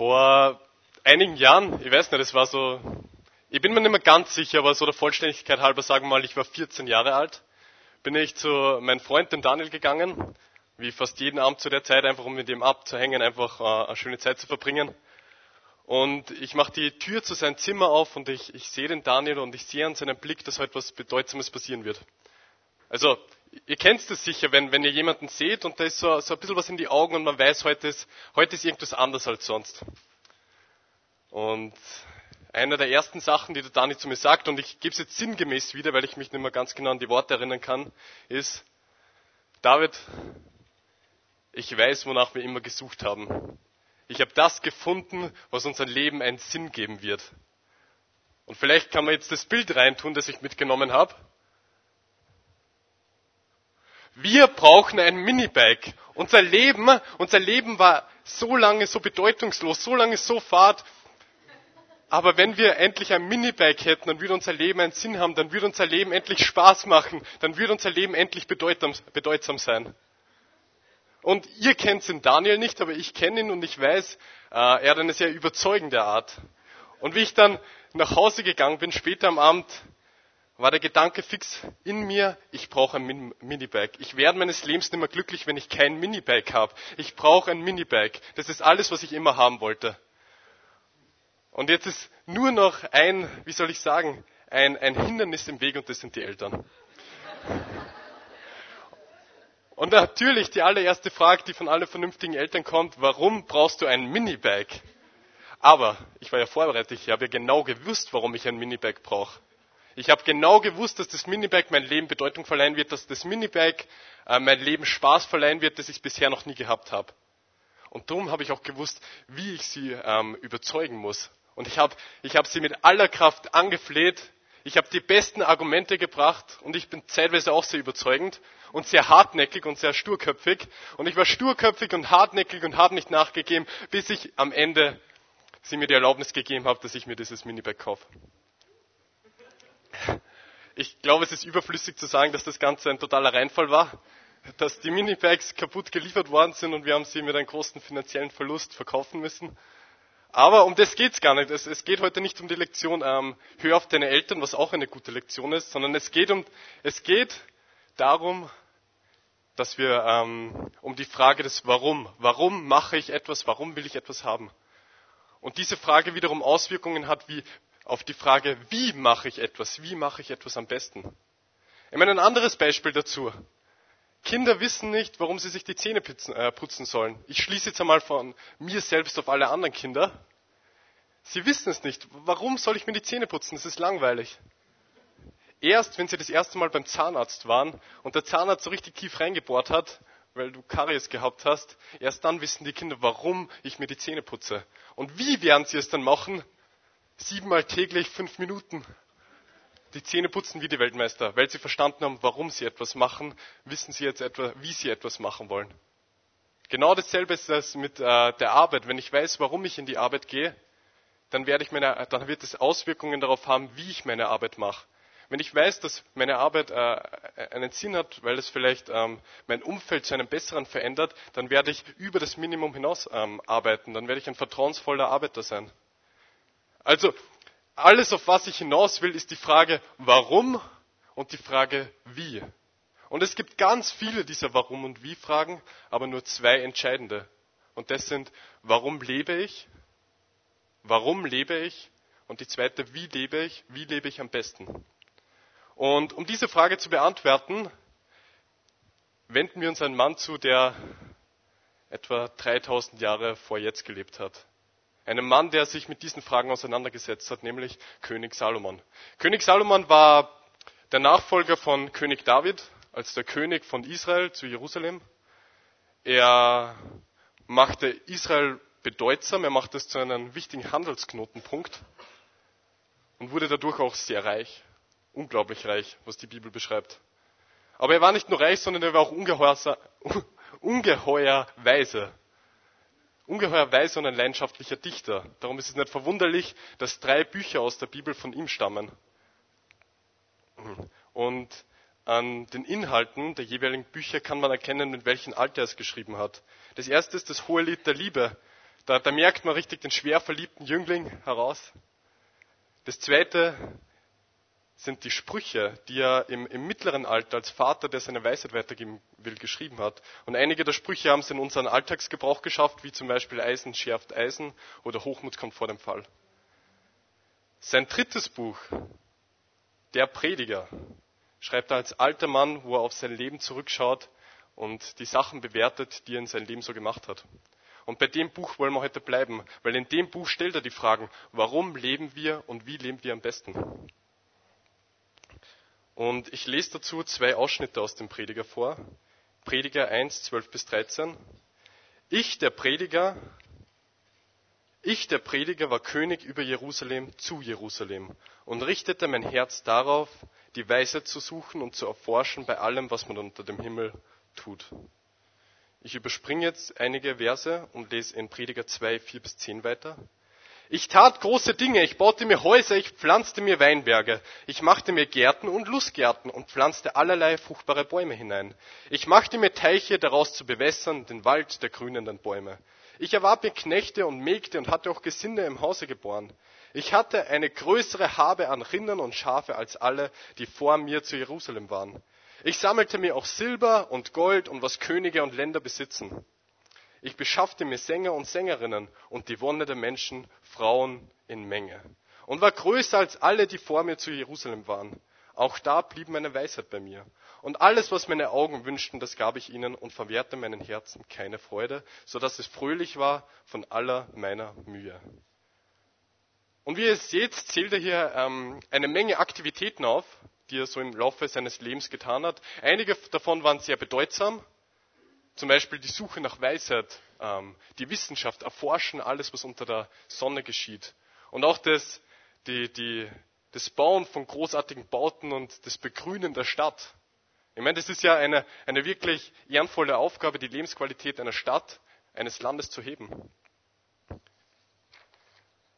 Vor einigen Jahren, ich weiß nicht, es war so, ich bin mir nicht mehr ganz sicher, aber so der Vollständigkeit halber sagen wir mal, ich war 14 Jahre alt, bin ich zu meinem Freund, dem Daniel, gegangen, wie fast jeden Abend zu der Zeit, einfach um mit ihm abzuhängen, einfach äh, eine schöne Zeit zu verbringen. Und ich mache die Tür zu seinem Zimmer auf und ich, ich sehe den Daniel und ich sehe an seinem Blick, dass heute was Bedeutsames passieren wird. Also, ihr kennt es sicher, wenn, wenn ihr jemanden seht und da ist so, so ein bisschen was in die Augen und man weiß, heute ist, heute ist irgendwas anders als sonst. Und einer der ersten Sachen, die der Dani zu mir sagt, und ich gebe es jetzt sinngemäß wieder, weil ich mich nicht mehr ganz genau an die Worte erinnern kann, ist, David, ich weiß, wonach wir immer gesucht haben. Ich habe das gefunden, was unser Leben einen Sinn geben wird. Und vielleicht kann man jetzt das Bild reintun, das ich mitgenommen habe. Wir brauchen ein Minibike. Unser Leben, unser Leben war so lange so bedeutungslos, so lange so fad. Aber wenn wir endlich ein Minibike hätten, dann würde unser Leben einen Sinn haben, dann würde unser Leben endlich Spaß machen, dann würde unser Leben endlich bedeutsam, bedeutsam sein. Und ihr kennt den Daniel nicht, aber ich kenne ihn und ich weiß, äh, er hat eine sehr überzeugende Art. Und wie ich dann nach Hause gegangen bin, später am Abend, war der Gedanke fix in mir, ich brauche ein Minibike. Ich werde meines Lebens nicht mehr glücklich, wenn ich kein Minibike habe. Ich brauche ein Minibike. Das ist alles, was ich immer haben wollte. Und jetzt ist nur noch ein, wie soll ich sagen, ein, ein Hindernis im Weg und das sind die Eltern. Und natürlich die allererste Frage, die von allen vernünftigen Eltern kommt, warum brauchst du ein Minibike? Aber ich war ja vorbereitet, ich habe ja genau gewusst, warum ich ein Minibike brauche. Ich habe genau gewusst, dass das Minibike mein Leben Bedeutung verleihen wird, dass das Minibike äh, mein Leben Spaß verleihen wird, das ich bisher noch nie gehabt habe. Und darum habe ich auch gewusst, wie ich sie ähm, überzeugen muss. Und ich habe ich hab sie mit aller Kraft angefleht. Ich habe die besten Argumente gebracht und ich bin zeitweise auch sehr überzeugend und sehr hartnäckig und sehr sturköpfig. Und ich war sturköpfig und hartnäckig und habe nicht nachgegeben, bis ich am Ende sie mir die Erlaubnis gegeben habe, dass ich mir dieses Minibike kaufe. Ich glaube, es ist überflüssig zu sagen, dass das Ganze ein totaler Reinfall war, dass die Minibikes kaputt geliefert worden sind und wir haben sie mit einem großen finanziellen Verlust verkaufen müssen. Aber um das geht's gar nicht. Es, es, geht heute nicht um die Lektion, ähm, hör auf deine Eltern, was auch eine gute Lektion ist, sondern es geht um, es geht darum, dass wir ähm, um die Frage des Warum. Warum mache ich etwas? Warum will ich etwas haben? Und diese Frage wiederum Auswirkungen hat wie auf die Frage, wie mache ich etwas? Wie mache ich etwas am besten? Ich meine, ein anderes Beispiel dazu. Kinder wissen nicht, warum sie sich die Zähne putzen, äh, putzen sollen. Ich schließe jetzt einmal von mir selbst auf alle anderen Kinder. Sie wissen es nicht. Warum soll ich mir die Zähne putzen? Das ist langweilig. Erst, wenn sie das erste Mal beim Zahnarzt waren und der Zahnarzt so richtig tief reingebohrt hat, weil du Karies gehabt hast, erst dann wissen die Kinder, warum ich mir die Zähne putze. Und wie werden sie es dann machen? Siebenmal täglich fünf Minuten die Zähne putzen wie die Weltmeister, weil sie verstanden haben, warum sie etwas machen, wissen sie jetzt etwa, wie sie etwas machen wollen. Genau dasselbe ist das mit äh, der Arbeit. Wenn ich weiß, warum ich in die Arbeit gehe, dann, werde ich meine, dann wird es Auswirkungen darauf haben, wie ich meine Arbeit mache. Wenn ich weiß, dass meine Arbeit äh, einen Sinn hat, weil es vielleicht ähm, mein Umfeld zu einem besseren verändert, dann werde ich über das Minimum hinaus ähm, arbeiten. Dann werde ich ein vertrauensvoller Arbeiter sein. Also alles, auf was ich hinaus will, ist die Frage, warum und die Frage, wie. Und es gibt ganz viele dieser Warum und Wie Fragen, aber nur zwei entscheidende. Und das sind, warum lebe ich? Warum lebe ich? Und die zweite, wie lebe ich? Wie lebe ich am besten? Und um diese Frage zu beantworten, wenden wir uns einen Mann zu, der etwa 3000 Jahre vor jetzt gelebt hat. Einem Mann, der sich mit diesen Fragen auseinandergesetzt hat, nämlich König Salomon. König Salomon war der Nachfolger von König David als der König von Israel zu Jerusalem. Er machte Israel bedeutsam, er machte es zu einem wichtigen Handelsknotenpunkt und wurde dadurch auch sehr reich, unglaublich reich, was die Bibel beschreibt. Aber er war nicht nur reich, sondern er war auch ungeheuer, ungeheuer weise ungeheuer weiser und ein leidenschaftlicher Dichter. Darum ist es nicht verwunderlich, dass drei Bücher aus der Bibel von ihm stammen. Und an den Inhalten der jeweiligen Bücher kann man erkennen, mit welchem Alter er es geschrieben hat. Das erste ist das Hohe Lied der Liebe. Da, da merkt man richtig den schwer verliebten Jüngling heraus. Das zweite sind die Sprüche, die er im, im, mittleren Alter als Vater, der seine Weisheit weitergeben will, geschrieben hat. Und einige der Sprüche haben es in unseren Alltagsgebrauch geschafft, wie zum Beispiel Eisen schärft Eisen oder Hochmut kommt vor dem Fall. Sein drittes Buch, Der Prediger, schreibt er als alter Mann, wo er auf sein Leben zurückschaut und die Sachen bewertet, die er in seinem Leben so gemacht hat. Und bei dem Buch wollen wir heute bleiben, weil in dem Buch stellt er die Fragen, warum leben wir und wie leben wir am besten. Und ich lese dazu zwei Ausschnitte aus dem Prediger vor. Prediger 1, 12 bis 13. Ich, der Prediger, ich, der Prediger, war König über Jerusalem zu Jerusalem und richtete mein Herz darauf, die Weisheit zu suchen und zu erforschen bei allem, was man unter dem Himmel tut. Ich überspringe jetzt einige Verse und lese in Prediger 2, 4 bis 10 weiter. Ich tat große Dinge, ich baute mir Häuser, ich pflanzte mir Weinberge, ich machte mir Gärten und Lustgärten und pflanzte allerlei fruchtbare Bäume hinein. Ich machte mir Teiche, daraus zu bewässern, den Wald der grünenden Bäume. Ich erwarb mir Knechte und Mägde und hatte auch Gesinde im Hause geboren. Ich hatte eine größere Habe an Rindern und Schafe als alle, die vor mir zu Jerusalem waren. Ich sammelte mir auch Silber und Gold und was Könige und Länder besitzen. Ich beschaffte mir Sänger und Sängerinnen und die Wonne der Menschen, Frauen in Menge. Und war größer als alle, die vor mir zu Jerusalem waren. Auch da blieb meine Weisheit bei mir. Und alles, was meine Augen wünschten, das gab ich ihnen und verwehrte meinen Herzen keine Freude, so dass es fröhlich war von aller meiner Mühe. Und wie ihr seht, zählt er hier ähm, eine Menge Aktivitäten auf, die er so im Laufe seines Lebens getan hat. Einige davon waren sehr bedeutsam, zum Beispiel die Suche nach Weisheit, ähm, die Wissenschaft, erforschen alles, was unter der Sonne geschieht. Und auch das, die, die, das Bauen von großartigen Bauten und das Begrünen der Stadt. Ich meine, das ist ja eine, eine wirklich ehrenvolle Aufgabe, die Lebensqualität einer Stadt, eines Landes zu heben.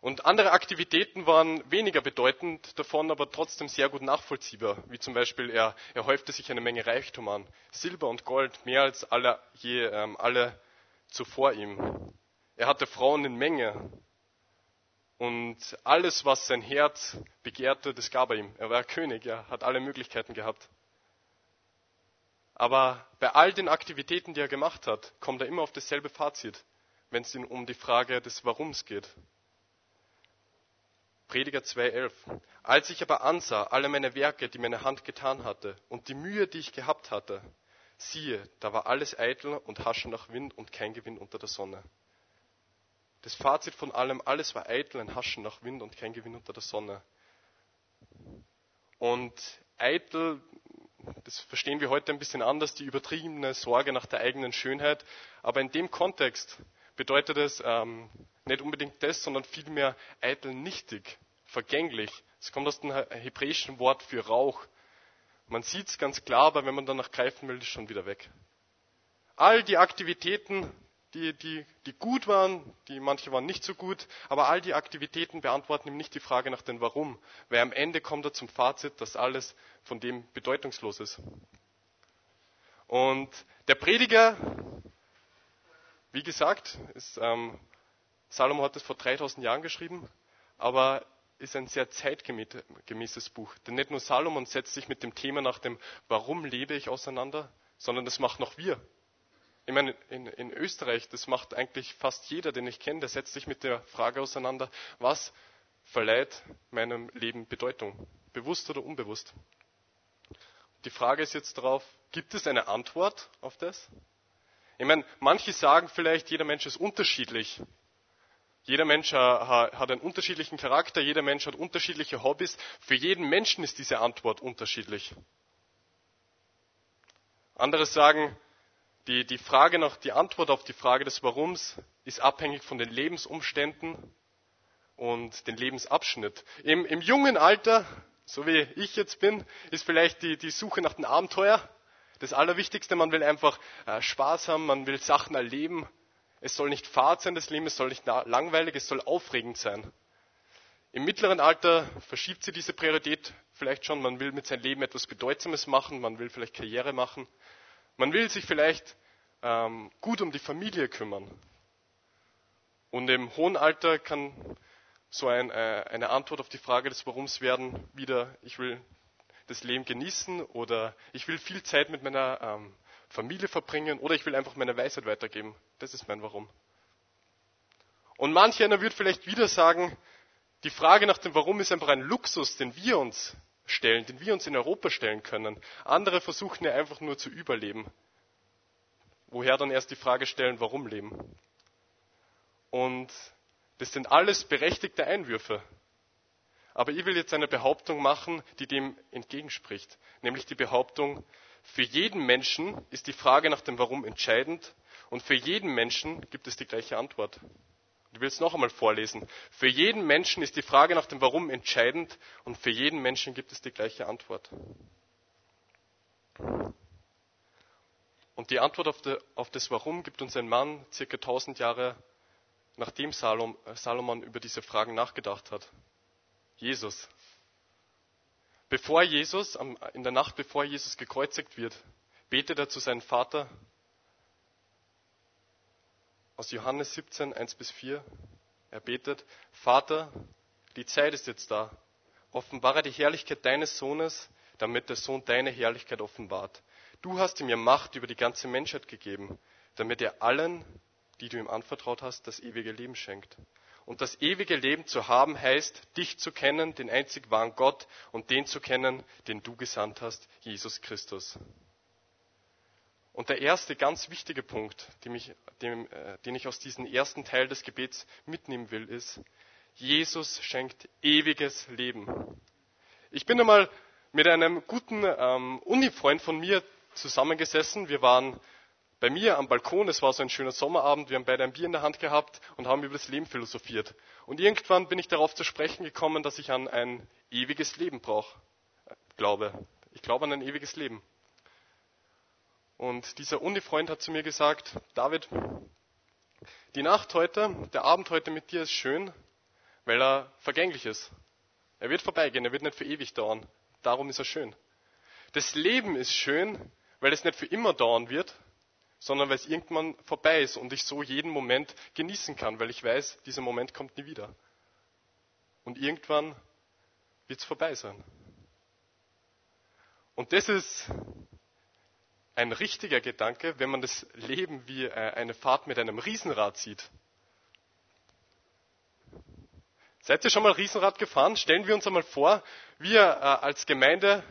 Und andere Aktivitäten waren weniger bedeutend davon, aber trotzdem sehr gut nachvollziehbar. Wie zum Beispiel, er, er häufte sich eine Menge Reichtum an. Silber und Gold, mehr als alle, je, ähm, alle zuvor ihm. Er hatte Frauen in Menge. Und alles, was sein Herz begehrte, das gab er ihm. Er war König, er hat alle Möglichkeiten gehabt. Aber bei all den Aktivitäten, die er gemacht hat, kommt er immer auf dasselbe Fazit, wenn es ihm um die Frage des Warums geht. Prediger 2,11. Als ich aber ansah alle meine Werke, die meine Hand getan hatte, und die Mühe, die ich gehabt hatte, siehe, da war alles eitel und haschen nach Wind und kein Gewinn unter der Sonne. Das Fazit von allem, alles war eitel, ein Haschen nach Wind und kein Gewinn unter der Sonne. Und eitel, das verstehen wir heute ein bisschen anders, die übertriebene Sorge nach der eigenen Schönheit. Aber in dem Kontext bedeutet es ähm, nicht unbedingt das, sondern vielmehr eitel nichtig, vergänglich. Es kommt aus dem hebräischen Wort für Rauch. Man sieht es ganz klar, aber wenn man danach greifen will, ist es schon wieder weg. All die Aktivitäten, die, die, die gut waren, die manche waren nicht so gut, aber all die Aktivitäten beantworten ihm nicht die Frage nach dem Warum, weil am Ende kommt er zum Fazit, dass alles von dem bedeutungslos ist. Und der Prediger wie gesagt, ist, ähm, Salomo hat es vor 3000 Jahren geschrieben, aber ist ein sehr zeitgemäßes Buch. Denn nicht nur Salomon setzt sich mit dem Thema nach dem Warum lebe ich auseinander, sondern das macht noch wir. Ich meine, in, in Österreich, das macht eigentlich fast jeder, den ich kenne, der setzt sich mit der Frage auseinander, was verleiht meinem Leben Bedeutung, bewusst oder unbewusst. Die Frage ist jetzt darauf, gibt es eine Antwort auf das? Ich meine, manche sagen vielleicht, jeder Mensch ist unterschiedlich. Jeder Mensch hat einen unterschiedlichen Charakter, jeder Mensch hat unterschiedliche Hobbys. Für jeden Menschen ist diese Antwort unterschiedlich. Andere sagen, die, die Frage nach, die Antwort auf die Frage des Warums ist abhängig von den Lebensumständen und den Lebensabschnitt. Im, im jungen Alter, so wie ich jetzt bin, ist vielleicht die, die Suche nach dem Abenteuer das Allerwichtigste, man will einfach äh, Spaß haben, man will Sachen erleben. Es soll nicht fad sein, das Leben, es soll nicht langweilig, es soll aufregend sein. Im mittleren Alter verschiebt sie diese Priorität vielleicht schon. Man will mit seinem Leben etwas Bedeutsames machen, man will vielleicht Karriere machen. Man will sich vielleicht ähm, gut um die Familie kümmern. Und im hohen Alter kann so ein, äh, eine Antwort auf die Frage des Warums werden, wieder, ich will das Leben genießen oder ich will viel Zeit mit meiner ähm, Familie verbringen oder ich will einfach meine Weisheit weitergeben. Das ist mein Warum. Und manch einer wird vielleicht wieder sagen, die Frage nach dem Warum ist einfach ein Luxus, den wir uns stellen, den wir uns in Europa stellen können. Andere versuchen ja einfach nur zu überleben. Woher dann erst die Frage stellen, warum leben? Und das sind alles berechtigte Einwürfe. Aber ich will jetzt eine Behauptung machen, die dem entgegenspricht. Nämlich die Behauptung, für jeden Menschen ist die Frage nach dem Warum entscheidend und für jeden Menschen gibt es die gleiche Antwort. Ich will es noch einmal vorlesen. Für jeden Menschen ist die Frage nach dem Warum entscheidend und für jeden Menschen gibt es die gleiche Antwort. Und die Antwort auf, das Warum gibt uns ein Mann circa 1000 Jahre nachdem äh, Salomon über diese Fragen nachgedacht hat. Jesus. Bevor Jesus, in der Nacht bevor Jesus gekreuzigt wird, betet er zu seinem Vater aus Johannes 17, 1 bis 4. Er betet, Vater, die Zeit ist jetzt da. Offenbare die Herrlichkeit deines Sohnes, damit der Sohn deine Herrlichkeit offenbart. Du hast ihm ja Macht über die ganze Menschheit gegeben, damit er allen, die du ihm anvertraut hast, das ewige Leben schenkt. Und das ewige Leben zu haben heißt, dich zu kennen, den einzig wahren Gott, und den zu kennen, den du gesandt hast, Jesus Christus. Und der erste ganz wichtige Punkt, den ich, den, äh, den ich aus diesem ersten Teil des Gebets mitnehmen will, ist, Jesus schenkt ewiges Leben. Ich bin einmal mit einem guten ähm, Uni-Freund von mir zusammengesessen. Wir waren bei mir am Balkon, es war so ein schöner Sommerabend, wir haben beide ein Bier in der Hand gehabt und haben über das Leben philosophiert. Und irgendwann bin ich darauf zu sprechen gekommen, dass ich an ein ewiges Leben brauche, äh, glaube. Ich glaube an ein ewiges Leben. Und dieser Uni-Freund hat zu mir gesagt, David, die Nacht heute, der Abend heute mit dir ist schön, weil er vergänglich ist. Er wird vorbeigehen, er wird nicht für ewig dauern. Darum ist er schön. Das Leben ist schön, weil es nicht für immer dauern wird, sondern weil es irgendwann vorbei ist und ich so jeden Moment genießen kann, weil ich weiß, dieser Moment kommt nie wieder. Und irgendwann wird es vorbei sein. Und das ist ein richtiger Gedanke, wenn man das Leben wie äh, eine Fahrt mit einem Riesenrad sieht. Seid ihr schon mal Riesenrad gefahren? Stellen wir uns einmal vor, wir äh, als Gemeinde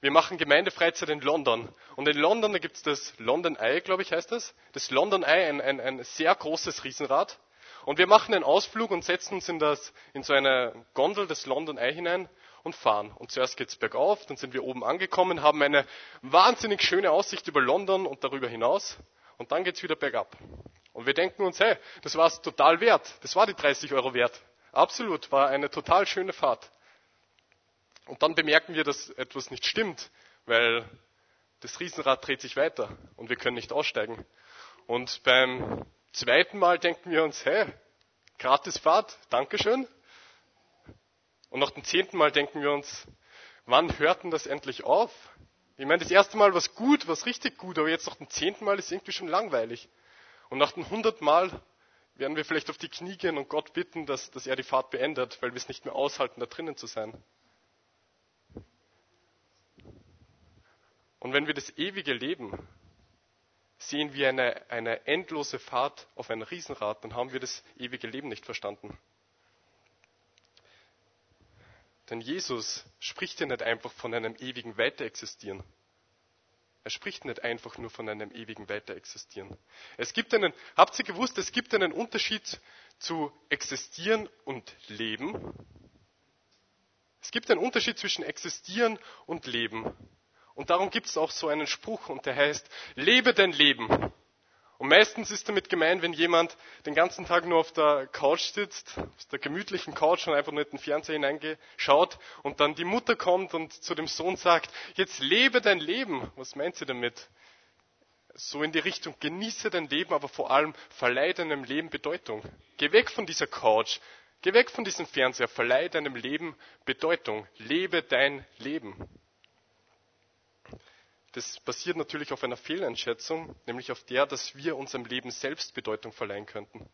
wir machen Gemeindefreizeit in London. Und in London, da gibt es das London Eye, glaube ich, heißt das. Das London Eye, ein, ein, ein sehr großes Riesenrad. Und wir machen einen Ausflug und setzen uns in, das, in so eine Gondel des London Eye hinein und fahren. Und zuerst geht's bergauf, dann sind wir oben angekommen, haben eine wahnsinnig schöne Aussicht über London und darüber hinaus. Und dann geht's wieder bergab. Und wir denken uns, hey, das war es total wert. Das war die 30 Euro wert. Absolut, war eine total schöne Fahrt. Und dann bemerken wir, dass etwas nicht stimmt, weil das Riesenrad dreht sich weiter und wir können nicht aussteigen. Und beim zweiten Mal denken wir uns, hey, gratis Fahrt, Dankeschön. Und nach dem zehnten Mal denken wir uns, wann hört denn das endlich auf? Ich meine, das erste Mal war es gut, war es richtig gut, aber jetzt nach dem zehnten Mal ist es irgendwie schon langweilig. Und nach dem hunderten Mal werden wir vielleicht auf die Knie gehen und Gott bitten, dass, dass er die Fahrt beendet, weil wir es nicht mehr aushalten, da drinnen zu sein. Und wenn wir das ewige Leben sehen wie eine, eine endlose Fahrt auf ein Riesenrad, dann haben wir das ewige Leben nicht verstanden. Denn Jesus spricht ja nicht einfach von einem ewigen Weiterexistieren. Er spricht nicht einfach nur von einem ewigen Weiterexistieren. Es gibt einen, habt ihr gewusst, es gibt einen Unterschied zu existieren und leben? Es gibt einen Unterschied zwischen existieren und leben. Und darum gibt es auch so einen Spruch und der heißt, lebe dein Leben. Und meistens ist damit gemeint, wenn jemand den ganzen Tag nur auf der Couch sitzt, auf der gemütlichen Couch und einfach nur in den Fernseher hineingeschaut und dann die Mutter kommt und zu dem Sohn sagt, jetzt lebe dein Leben. Was meint sie damit? So in die Richtung, genieße dein Leben, aber vor allem verleihe deinem Leben Bedeutung. Geh weg von dieser Couch, geh weg von diesem Fernseher, verleihe deinem Leben Bedeutung. Lebe dein Leben. Das basiert natürlich auf einer Fehleinschätzung, nämlich auf der, dass wir unserem Leben selbst Bedeutung verleihen könnten.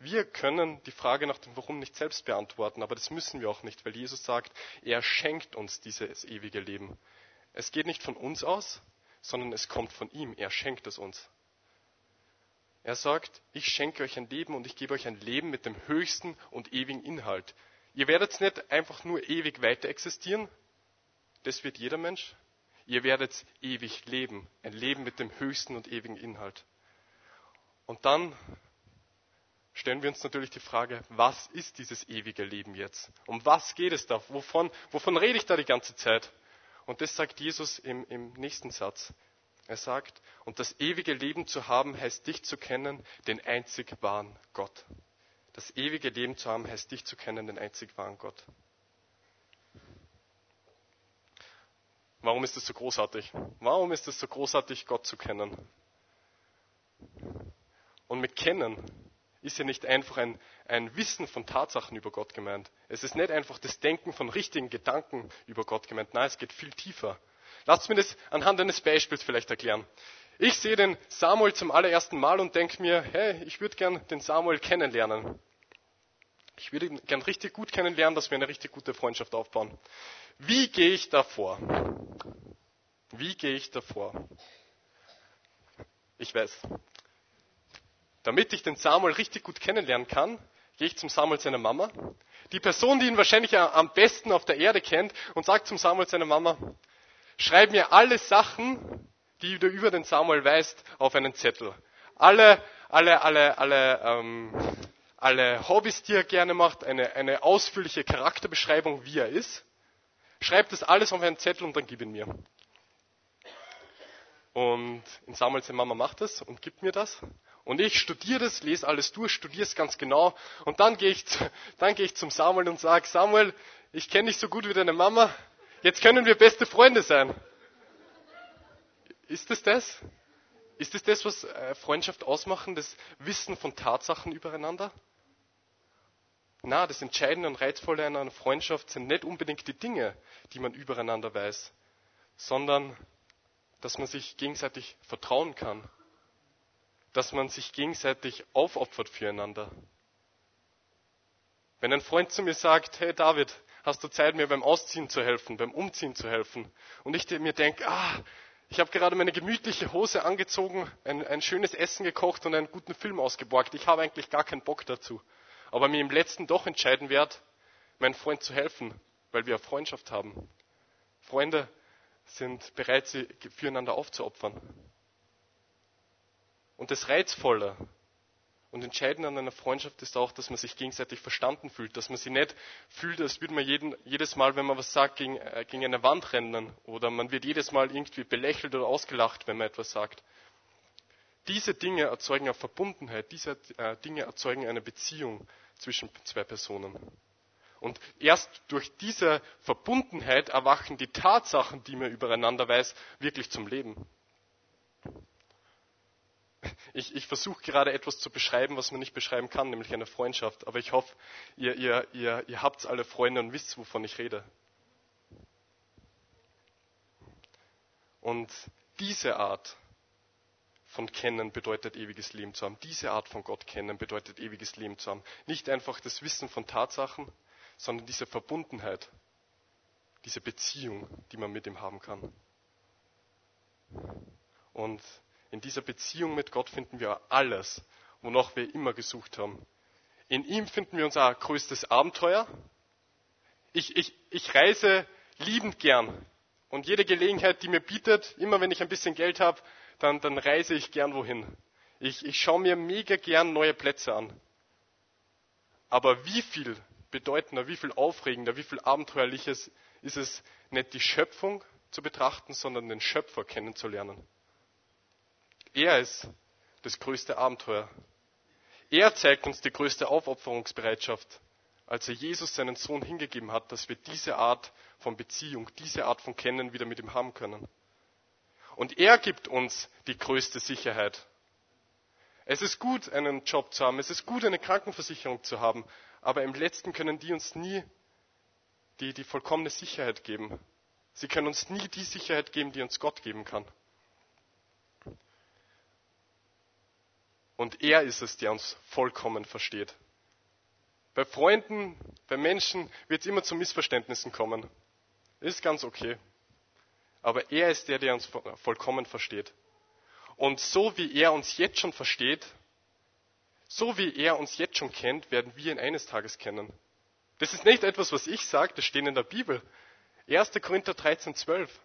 Wir können die Frage nach dem Warum nicht selbst beantworten, aber das müssen wir auch nicht, weil Jesus sagt, er schenkt uns dieses ewige Leben. Es geht nicht von uns aus, sondern es kommt von ihm. Er schenkt es uns. Er sagt, ich schenke euch ein Leben und ich gebe euch ein Leben mit dem höchsten und ewigen Inhalt. Ihr werdet nicht einfach nur ewig weiter existieren, das wird jeder Mensch. Ihr werdet ewig leben, ein Leben mit dem höchsten und ewigen Inhalt. Und dann stellen wir uns natürlich die Frage, was ist dieses ewige Leben jetzt? Um was geht es da? Wovon, wovon rede ich da die ganze Zeit? Und das sagt Jesus im, im nächsten Satz. Er sagt, und das ewige Leben zu haben, heißt dich zu kennen, den einzig wahren Gott. Das ewige Leben zu haben, heißt dich zu kennen, den einzig wahren Gott. Warum ist es so großartig? Warum ist es so großartig, Gott zu kennen? Und mit Kennen ist ja nicht einfach ein, ein Wissen von Tatsachen über Gott gemeint. Es ist nicht einfach das Denken von richtigen Gedanken über Gott gemeint. Nein, es geht viel tiefer. Lasst mir das anhand eines Beispiels vielleicht erklären. Ich sehe den Samuel zum allerersten Mal und denke mir, hey, ich würde gern den Samuel kennenlernen. Ich würde ihn gern richtig gut kennenlernen, dass wir eine richtig gute Freundschaft aufbauen. Wie gehe ich da vor? Wie gehe ich da vor? Ich weiß, damit ich den Samuel richtig gut kennenlernen kann, gehe ich zum Samuel seiner Mama, die Person, die ihn wahrscheinlich am besten auf der Erde kennt, und sagt zum Samuel seiner Mama, schreib mir alle Sachen, die du über den Samuel weißt, auf einen Zettel. Alle, alle, alle, alle, ähm, alle Hobbys, die er gerne macht, eine, eine ausführliche Charakterbeschreibung, wie er ist. Schreib das alles auf einen Zettel und dann gib ihn mir. Und in Samuel seine Mama macht das und gibt mir das. Und ich studiere das, lese alles durch, studiere es ganz genau. Und dann gehe ich, dann gehe ich zum Samuel und sage, Samuel, ich kenne dich so gut wie deine Mama. Jetzt können wir beste Freunde sein. Ist es das? Ist es das, was äh, Freundschaft ausmachen, das Wissen von Tatsachen übereinander? Na, das Entscheidende und Reizvolle einer Freundschaft sind nicht unbedingt die Dinge, die man übereinander weiß, sondern dass man sich gegenseitig vertrauen kann dass man sich gegenseitig aufopfert füreinander. Wenn ein Freund zu mir sagt, hey David, hast du Zeit, mir beim Ausziehen zu helfen, beim Umziehen zu helfen? Und ich mir denke, ah, ich habe gerade meine gemütliche Hose angezogen, ein, ein schönes Essen gekocht und einen guten Film ausgeborgt. Ich habe eigentlich gar keinen Bock dazu. Aber mir im letzten doch entscheiden werde, meinem Freund zu helfen, weil wir Freundschaft haben. Freunde sind bereit, sie füreinander aufzuopfern. Und das Reizvolle und Entscheidende an einer Freundschaft ist auch, dass man sich gegenseitig verstanden fühlt, dass man sich nicht fühlt, als würde man jeden, jedes Mal, wenn man was sagt, gegen, äh, gegen eine Wand rennen oder man wird jedes Mal irgendwie belächelt oder ausgelacht, wenn man etwas sagt. Diese Dinge erzeugen eine Verbundenheit, diese äh, Dinge erzeugen eine Beziehung zwischen zwei Personen. Und erst durch diese Verbundenheit erwachen die Tatsachen, die man übereinander weiß, wirklich zum Leben. Ich, ich versuche gerade etwas zu beschreiben, was man nicht beschreiben kann, nämlich eine Freundschaft. Aber ich hoffe, ihr, ihr, ihr, ihr habt alle Freunde und wisst, wovon ich rede. Und diese Art von Kennen bedeutet ewiges Leben zu haben. Diese Art von Gott kennen bedeutet ewiges Leben zu haben. Nicht einfach das Wissen von Tatsachen, sondern diese Verbundenheit, diese Beziehung, die man mit ihm haben kann. Und in dieser Beziehung mit Gott finden wir alles, wonach wir immer gesucht haben. In ihm finden wir unser größtes Abenteuer. Ich, ich, ich reise liebend gern. Und jede Gelegenheit, die mir bietet, immer wenn ich ein bisschen Geld habe, dann, dann reise ich gern wohin. Ich, ich schaue mir mega gern neue Plätze an. Aber wie viel bedeutender, wie viel aufregender, wie viel abenteuerliches ist es, nicht die Schöpfung zu betrachten, sondern den Schöpfer kennenzulernen. Er ist das größte Abenteuer. Er zeigt uns die größte Aufopferungsbereitschaft, als er Jesus seinen Sohn hingegeben hat, dass wir diese Art von Beziehung, diese Art von Kennen wieder mit ihm haben können. Und er gibt uns die größte Sicherheit. Es ist gut, einen Job zu haben, es ist gut, eine Krankenversicherung zu haben, aber im letzten können die uns nie die, die vollkommene Sicherheit geben. Sie können uns nie die Sicherheit geben, die uns Gott geben kann. Und er ist es, der uns vollkommen versteht. Bei Freunden, bei Menschen wird es immer zu Missverständnissen kommen. Ist ganz okay. Aber er ist der, der uns vollkommen versteht. Und so wie er uns jetzt schon versteht, so wie er uns jetzt schon kennt, werden wir ihn eines Tages kennen. Das ist nicht etwas, was ich sage, das steht in der Bibel. 1. Korinther 13, 12.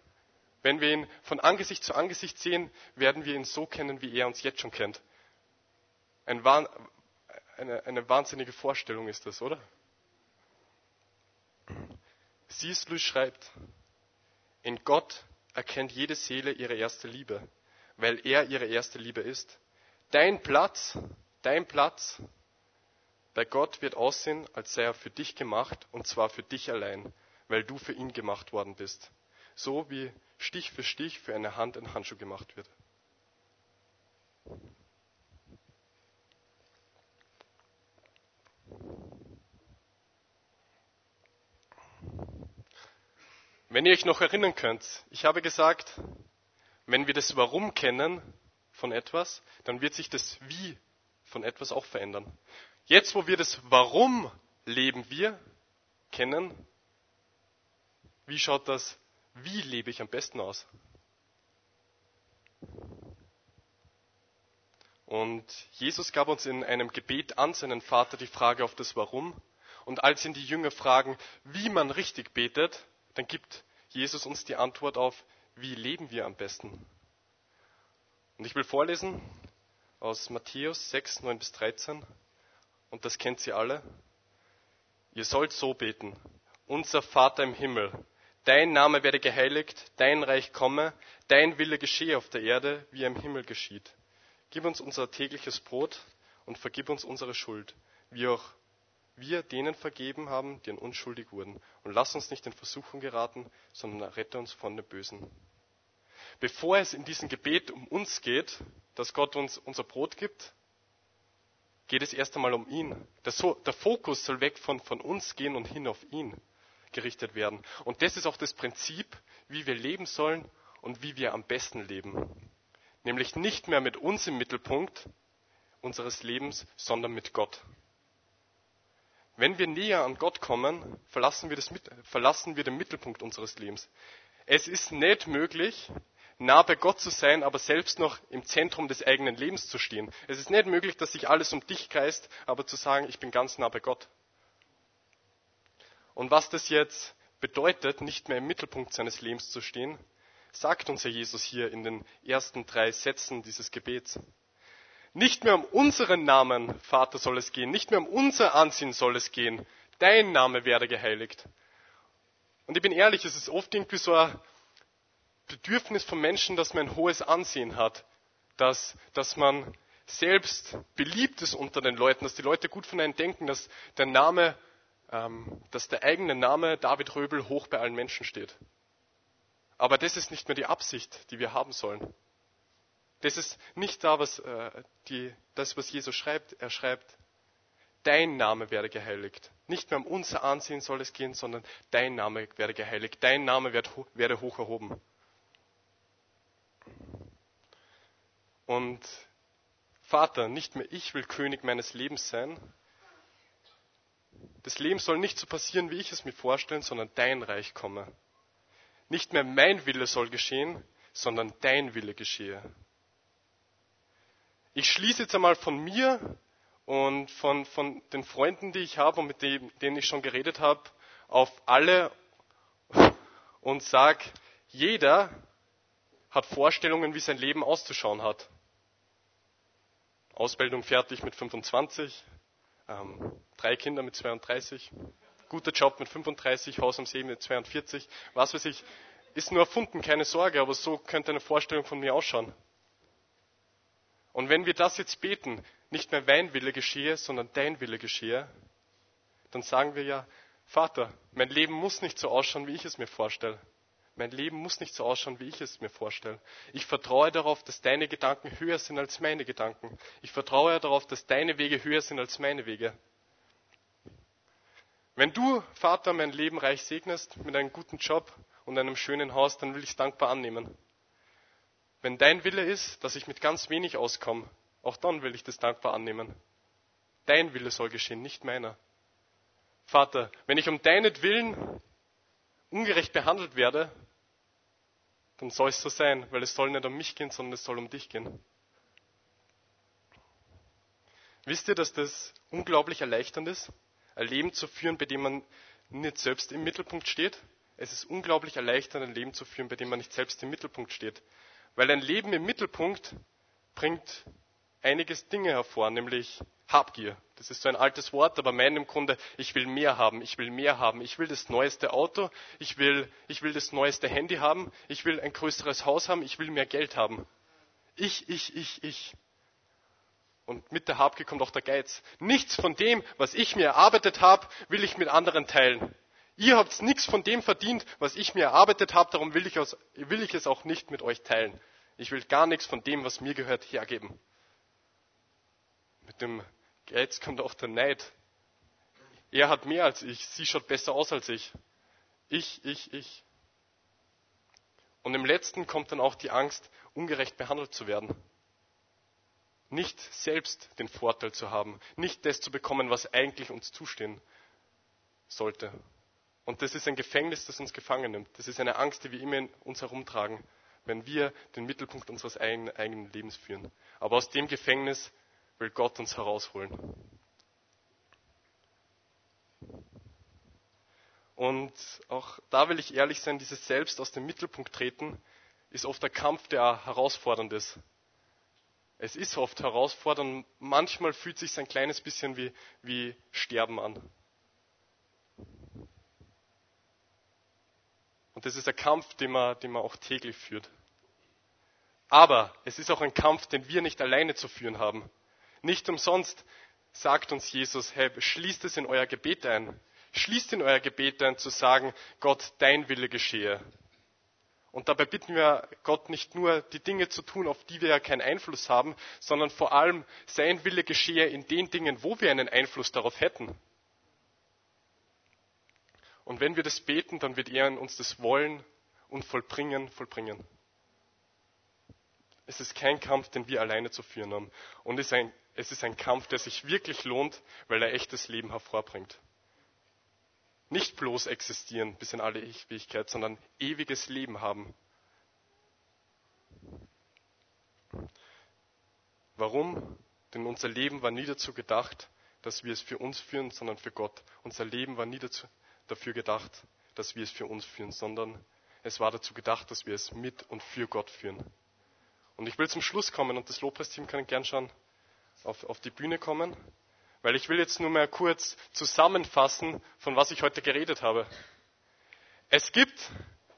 Wenn wir ihn von Angesicht zu Angesicht sehen, werden wir ihn so kennen, wie er uns jetzt schon kennt. Ein, eine, eine wahnsinnige Vorstellung ist das, oder? C.S. Lewis schreibt, in Gott erkennt jede Seele ihre erste Liebe, weil er ihre erste Liebe ist. Dein Platz, dein Platz bei Gott wird aussehen, als sei er für dich gemacht, und zwar für dich allein, weil du für ihn gemacht worden bist. So wie Stich für Stich für eine Hand ein Handschuh gemacht wird. Wenn ihr euch noch erinnern könnt, ich habe gesagt, wenn wir das Warum kennen von etwas, dann wird sich das Wie von etwas auch verändern. Jetzt, wo wir das Warum leben wir kennen, wie schaut das Wie lebe ich am besten aus? Und Jesus gab uns in einem Gebet an seinen Vater die Frage auf das Warum. Und als ihn die Jünger fragen, wie man richtig betet, dann gibt Jesus uns die Antwort auf, wie leben wir am besten. Und ich will vorlesen aus Matthäus 6, 9 bis 13. Und das kennt sie alle. Ihr sollt so beten. Unser Vater im Himmel, dein Name werde geheiligt, dein Reich komme, dein Wille geschehe auf der Erde, wie er im Himmel geschieht. Gib uns unser tägliches Brot und vergib uns unsere Schuld, wie auch wir denen vergeben haben, die an unschuldig wurden. Und lass uns nicht in Versuchung geraten, sondern rette uns von dem Bösen. Bevor es in diesem Gebet um uns geht, dass Gott uns unser Brot gibt, geht es erst einmal um ihn. Der Fokus soll weg von, von uns gehen und hin auf ihn gerichtet werden. Und das ist auch das Prinzip, wie wir leben sollen und wie wir am besten leben. Nämlich nicht mehr mit uns im Mittelpunkt unseres Lebens, sondern mit Gott. Wenn wir näher an Gott kommen, verlassen wir, das, verlassen wir den Mittelpunkt unseres Lebens. Es ist nicht möglich, nah bei Gott zu sein, aber selbst noch im Zentrum des eigenen Lebens zu stehen. Es ist nicht möglich, dass sich alles um dich kreist, aber zu sagen, ich bin ganz nah bei Gott. Und was das jetzt bedeutet, nicht mehr im Mittelpunkt seines Lebens zu stehen, sagt uns Herr Jesus hier in den ersten drei Sätzen dieses Gebets. Nicht mehr um unseren Namen, Vater, soll es gehen, nicht mehr um unser Ansehen soll es gehen. Dein Name werde geheiligt. Und ich bin ehrlich, es ist oft irgendwie so ein Bedürfnis von Menschen, dass man ein hohes Ansehen hat, dass, dass man selbst beliebt ist unter den Leuten, dass die Leute gut von einem denken, dass der Name, ähm, dass der eigene Name David Röbel hoch bei allen Menschen steht. Aber das ist nicht mehr die Absicht, die wir haben sollen. Das ist nicht da, was, äh, die, das, was Jesus schreibt. Er schreibt, dein Name werde geheiligt. Nicht mehr um unser Ansehen soll es gehen, sondern dein Name werde geheiligt. Dein Name werde hoch erhoben. Und Vater, nicht mehr ich will König meines Lebens sein. Das Leben soll nicht so passieren, wie ich es mir vorstelle, sondern dein Reich komme. Nicht mehr mein Wille soll geschehen, sondern dein Wille geschehe. Ich schließe jetzt einmal von mir und von, von den Freunden, die ich habe und mit denen ich schon geredet habe, auf alle und sage, jeder hat Vorstellungen, wie sein Leben auszuschauen hat. Ausbildung fertig mit 25, ähm, drei Kinder mit 32, guter Job mit 35, Haus am See mit 42, was weiß ich, ist nur erfunden, keine Sorge, aber so könnte eine Vorstellung von mir ausschauen. Und wenn wir das jetzt beten, nicht mehr mein Wille geschehe, sondern dein Wille geschehe, dann sagen wir ja, Vater, mein Leben muss nicht so ausschauen, wie ich es mir vorstelle. Mein Leben muss nicht so ausschauen, wie ich es mir vorstelle. Ich vertraue darauf, dass deine Gedanken höher sind als meine Gedanken. Ich vertraue darauf, dass deine Wege höher sind als meine Wege. Wenn du, Vater, mein Leben reich segnest mit einem guten Job und einem schönen Haus, dann will ich es dankbar annehmen. Wenn dein Wille ist, dass ich mit ganz wenig auskomme, Auch dann will ich das dankbar annehmen. Dein Wille soll geschehen, nicht meiner. Vater, wenn ich um deinetwillen ungerecht behandelt werde, dann soll es so sein, weil es soll nicht um mich gehen, sondern es soll um dich gehen. Wisst ihr, dass das unglaublich erleichternd ist, ein Leben zu führen, bei dem man nicht selbst im Mittelpunkt steht? Es ist unglaublich erleichternd, ein Leben zu führen, bei dem man nicht selbst im Mittelpunkt steht. Weil ein Leben im Mittelpunkt bringt einiges Dinge hervor, nämlich Habgier. Das ist so ein altes Wort, aber mein im Grunde, ich will mehr haben, ich will mehr haben, ich will das neueste Auto, ich will, ich will das neueste Handy haben, ich will ein größeres Haus haben, ich will mehr Geld haben. Ich, ich, ich, ich. Und mit der Habgier kommt auch der Geiz. Nichts von dem, was ich mir erarbeitet habe, will ich mit anderen teilen. Ihr habt nichts von dem verdient, was ich mir erarbeitet habe, darum will ich, aus, will ich es auch nicht mit euch teilen. Ich will gar nichts von dem, was mir gehört, hergeben. Mit dem Jetzt kommt auch der Neid. Er hat mehr als ich, sie schaut besser aus als ich. Ich, ich, ich. Und im letzten kommt dann auch die Angst, ungerecht behandelt zu werden. Nicht selbst den Vorteil zu haben, nicht das zu bekommen, was eigentlich uns zustehen sollte. Und das ist ein Gefängnis, das uns gefangen nimmt. Das ist eine Angst, die wir immer in uns herumtragen, wenn wir den Mittelpunkt unseres eigenen Lebens führen. Aber aus dem Gefängnis will Gott uns herausholen. Und auch da will ich ehrlich sein, dieses Selbst aus dem Mittelpunkt treten ist oft ein Kampf, der herausfordernd ist. Es ist oft herausfordernd, manchmal fühlt es sich ein kleines bisschen wie, wie Sterben an. Und das ist ein Kampf, den man, den man auch täglich führt. Aber es ist auch ein Kampf, den wir nicht alleine zu führen haben. Nicht umsonst sagt uns Jesus, hey, schließt es in euer Gebet ein. Schließt in euer Gebet ein zu sagen, Gott, dein Wille geschehe. Und dabei bitten wir Gott nicht nur, die Dinge zu tun, auf die wir ja keinen Einfluss haben, sondern vor allem, sein Wille geschehe in den Dingen, wo wir einen Einfluss darauf hätten. Und wenn wir das beten, dann wird er in uns das Wollen und Vollbringen vollbringen. Es ist kein Kampf, den wir alleine zu führen haben. Und es ist ein, es ist ein Kampf, der sich wirklich lohnt, weil er echtes Leben hervorbringt. Nicht bloß existieren bis in alle Ewigkeit, sondern ewiges Leben haben. Warum? Denn unser Leben war nie dazu gedacht, dass wir es für uns führen, sondern für Gott. Unser Leben war nie dazu, dafür gedacht, dass wir es für uns führen, sondern es war dazu gedacht, dass wir es mit und für Gott führen. Und ich will zum Schluss kommen und das Lobpreisteam kann gern schon auf, auf die Bühne kommen, weil ich will jetzt nur mal kurz zusammenfassen, von was ich heute geredet habe. Es gibt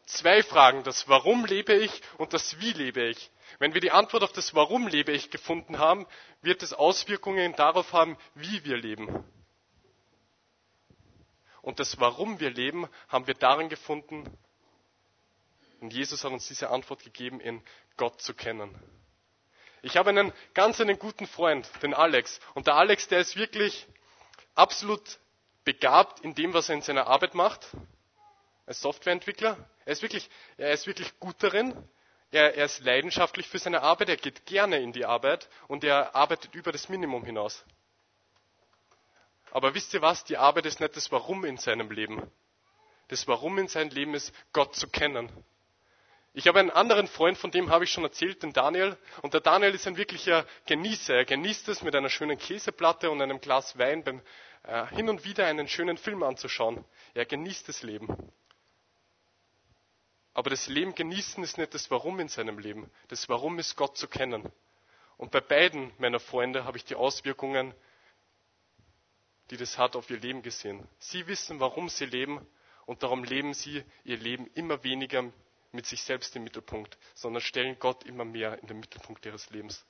zwei Fragen, das Warum lebe ich und das Wie lebe ich. Wenn wir die Antwort auf das Warum lebe ich gefunden haben, wird es Auswirkungen darauf haben, wie wir leben. Und das Warum wir leben, haben wir darin gefunden, und Jesus hat uns diese Antwort gegeben, in Gott zu kennen. Ich habe einen ganz einen guten Freund, den Alex. Und der Alex, der ist wirklich absolut begabt in dem, was er in seiner Arbeit macht. Als Softwareentwickler. Er ist wirklich, er ist wirklich gut darin. Er, er ist leidenschaftlich für seine Arbeit. Er geht gerne in die Arbeit und er arbeitet über das Minimum hinaus. Aber wisst ihr was? Die Arbeit ist nicht das Warum in seinem Leben. Das Warum in seinem Leben ist, Gott zu kennen. Ich habe einen anderen Freund, von dem habe ich schon erzählt, den Daniel. Und der Daniel ist ein wirklicher Genießer. Er genießt es, mit einer schönen Käseplatte und einem Glas Wein beim äh, hin und wieder einen schönen Film anzuschauen. Er genießt das Leben. Aber das Leben genießen ist nicht das Warum in seinem Leben. Das Warum ist Gott zu kennen. Und bei beiden meiner Freunde habe ich die Auswirkungen, die das hat, auf ihr Leben gesehen. Sie wissen, warum sie leben und darum leben sie ihr Leben immer weniger mit sich selbst im Mittelpunkt, sondern stellen Gott immer mehr in den Mittelpunkt ihres Lebens.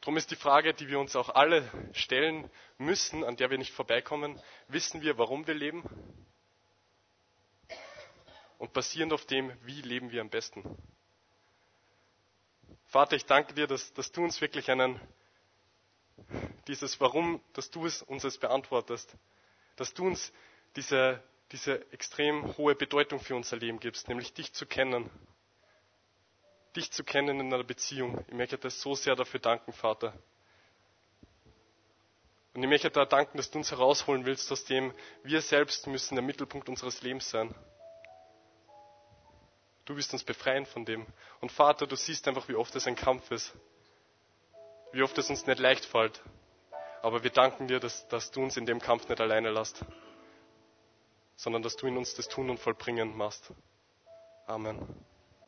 Darum ist die Frage, die wir uns auch alle stellen müssen, an der wir nicht vorbeikommen, wissen wir, warum wir leben? Und basierend auf dem, wie leben wir am besten? Vater, ich danke dir, dass, dass du uns wirklich einen, dieses Warum, dass du es uns beantwortest, dass du uns diese, diese extrem hohe Bedeutung für unser Leben gibst, nämlich dich zu kennen. dich zu kennen in einer Beziehung. Ich möchte dir so sehr dafür danken, Vater. Und ich möchte dir danken, dass du uns herausholen willst aus dem, wir selbst müssen der Mittelpunkt unseres Lebens sein. Du wirst uns befreien von dem. Und Vater, du siehst einfach, wie oft es ein Kampf ist. Wie oft es uns nicht leicht fällt. Aber wir danken dir, dass, dass du uns in dem Kampf nicht alleine lässt, sondern dass du in uns das Tun und Vollbringen machst. Amen.